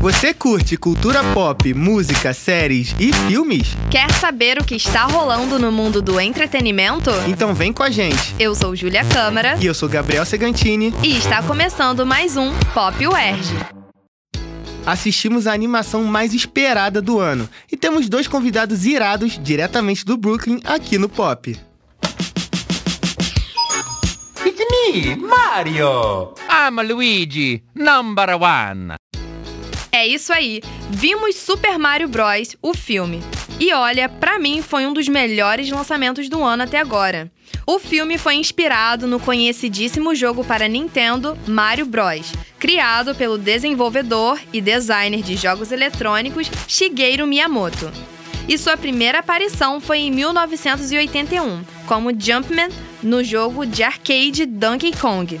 Você curte cultura pop, música, séries e filmes? Quer saber o que está rolando no mundo do entretenimento? Então vem com a gente. Eu sou Júlia Câmara. E eu sou Gabriel Segantini. E está começando mais um Pop UERJ. Assistimos a animação mais esperada do ano e temos dois convidados irados diretamente do Brooklyn aqui no Pop. It's me, Mario! I'm Luigi, number one. É isso aí. Vimos Super Mario Bros, o filme. E olha, pra mim foi um dos melhores lançamentos do ano até agora. O filme foi inspirado no conhecidíssimo jogo para Nintendo Mario Bros, criado pelo desenvolvedor e designer de jogos eletrônicos Shigeru Miyamoto. E sua primeira aparição foi em 1981, como Jumpman no jogo de arcade Donkey Kong.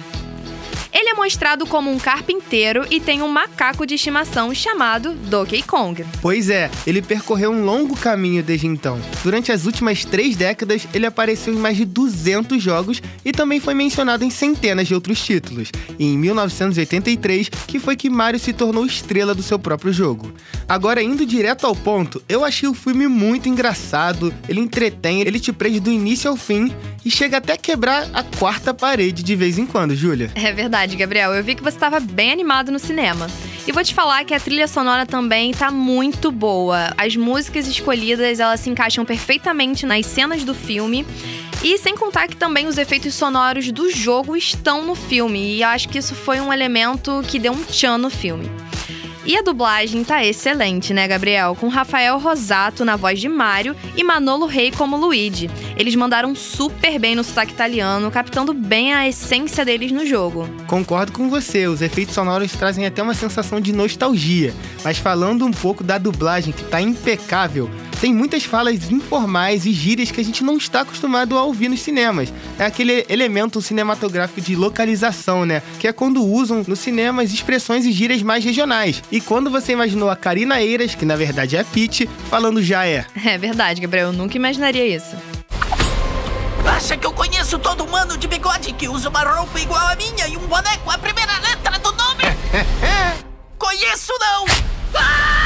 Ele é mostrado como um carpinteiro e tem um macaco de estimação chamado Donkey Kong. Pois é, ele percorreu um longo caminho desde então. Durante as últimas três décadas, ele apareceu em mais de 200 jogos e também foi mencionado em centenas de outros títulos. E em 1983, que foi que Mario se tornou estrela do seu próprio jogo. Agora, indo direto ao ponto, eu achei o filme muito engraçado, ele entretém, ele te prende do início ao fim e chega até a quebrar a quarta parede de vez em quando, Júlia. É verdade, Gabriel. Eu vi que você estava bem animado no cinema. E vou te falar que a trilha sonora também tá muito boa. As músicas escolhidas, elas se encaixam perfeitamente nas cenas do filme. E sem contar que também os efeitos sonoros do jogo estão no filme. E acho que isso foi um elemento que deu um tchan no filme. E a dublagem tá excelente, né, Gabriel? Com Rafael Rosato na voz de Mario e Manolo Rey como Luigi. Eles mandaram super bem no sotaque italiano, captando bem a essência deles no jogo. Concordo com você, os efeitos sonoros trazem até uma sensação de nostalgia. Mas falando um pouco da dublagem, que tá impecável, tem muitas falas informais e gírias que a gente não está acostumado a ouvir nos cinemas. É aquele elemento cinematográfico de localização, né? Que é quando usam no cinema as expressões e gírias mais regionais. E quando você imaginou a Karina Eiras, que na verdade é a Peach, falando já é. É verdade, Gabriel, eu nunca imaginaria isso. Acha que eu conheço todo humano de bigode que usa uma roupa igual a minha e um boné com a primeira letra do nome? conheço não! O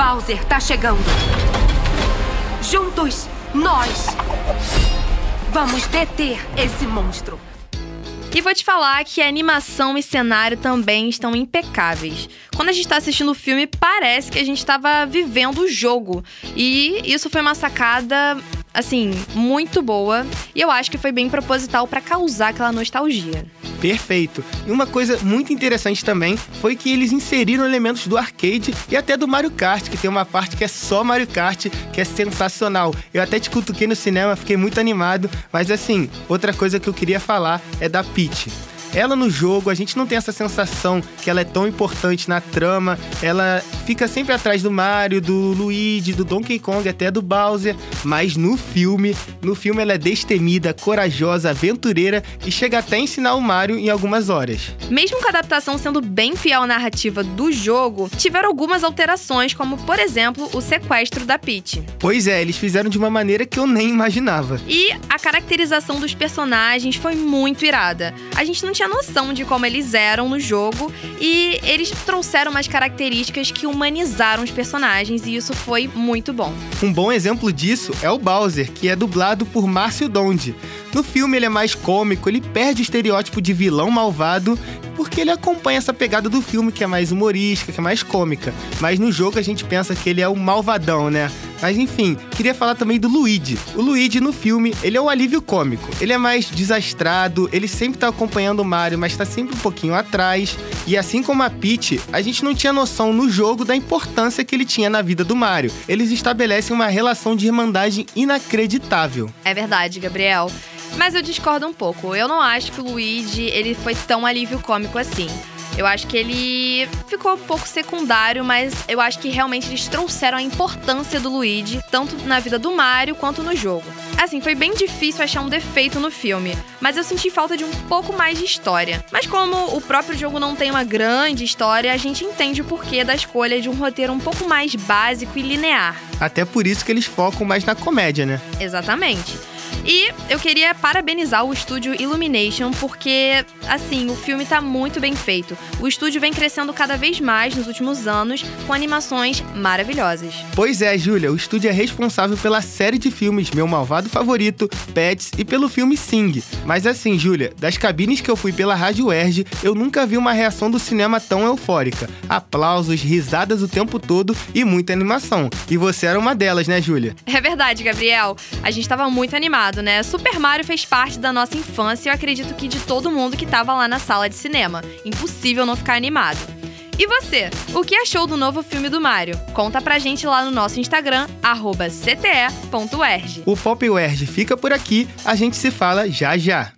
Bowser tá chegando. Juntos, nós vamos deter esse monstro. E vou te falar que a animação e cenário também estão impecáveis. Quando a gente tá assistindo o filme, parece que a gente estava vivendo o jogo. E isso foi uma sacada assim, muito boa. E eu acho que foi bem proposital para causar aquela nostalgia. Perfeito. E uma coisa muito interessante também foi que eles inseriram elementos do arcade e até do Mario Kart, que tem uma parte que é só Mario Kart, que é sensacional. Eu até te cutuquei no cinema, fiquei muito animado, mas assim, outra coisa que eu queria falar é da Peach. Ela no jogo, a gente não tem essa sensação que ela é tão importante na trama. Ela fica sempre atrás do Mario, do Luigi, do Donkey Kong, até do Bowser. Mas no filme, no filme ela é destemida, corajosa, aventureira e chega até a ensinar o Mario em algumas horas. Mesmo com a adaptação sendo bem fiel à narrativa do jogo, tiveram algumas alterações, como por exemplo o sequestro da Peach. Pois é, eles fizeram de uma maneira que eu nem imaginava. E a caracterização dos personagens foi muito irada. A gente não tinha noção de como eles eram no jogo e eles trouxeram umas características que humanizaram os personagens e isso foi muito bom. Um bom exemplo disso é o Bowser, que é dublado por Márcio Donde. No filme ele é mais cômico, ele perde o estereótipo de vilão malvado porque ele acompanha essa pegada do filme que é mais humorística, que é mais cômica. Mas no jogo a gente pensa que ele é o malvadão, né? Mas enfim, queria falar também do Luigi. O Luigi no filme, ele é o alívio cômico. Ele é mais desastrado, ele sempre tá acompanhando o Mario, mas tá sempre um pouquinho atrás. E assim como a Peach, a gente não tinha noção no jogo da importância que ele tinha na vida do Mario. Eles estabelecem uma relação de irmandade inacreditável. É verdade, Gabriel. Mas eu discordo um pouco. Eu não acho que o Luigi ele foi tão alívio cômico assim. Eu acho que ele ficou um pouco secundário, mas eu acho que realmente eles trouxeram a importância do Luigi, tanto na vida do Mario quanto no jogo. Assim, foi bem difícil achar um defeito no filme, mas eu senti falta de um pouco mais de história. Mas como o próprio jogo não tem uma grande história, a gente entende o porquê da escolha de um roteiro um pouco mais básico e linear. Até por isso que eles focam mais na comédia, né? Exatamente. E eu queria parabenizar o estúdio Illumination porque, assim, o filme tá muito bem feito. O estúdio vem crescendo cada vez mais nos últimos anos com animações maravilhosas. Pois é, Júlia, o estúdio é responsável pela série de filmes Meu Malvado Favorito, Pets e pelo filme Sing. Mas assim, Júlia, das cabines que eu fui pela Rádio Erge, eu nunca vi uma reação do cinema tão eufórica. Aplausos, risadas o tempo todo e muita animação. E você era uma delas, né, Júlia? É verdade, Gabriel. A gente tava muito animado, né? Super Mario fez parte da nossa infância e eu acredito que de todo mundo que tava lá na sala de cinema. Impossível não ficar animado. E você, o que achou do novo filme do Mario? Conta pra gente lá no nosso Instagram, cte.erg. O Pop Erge fica por aqui, a gente se fala já já.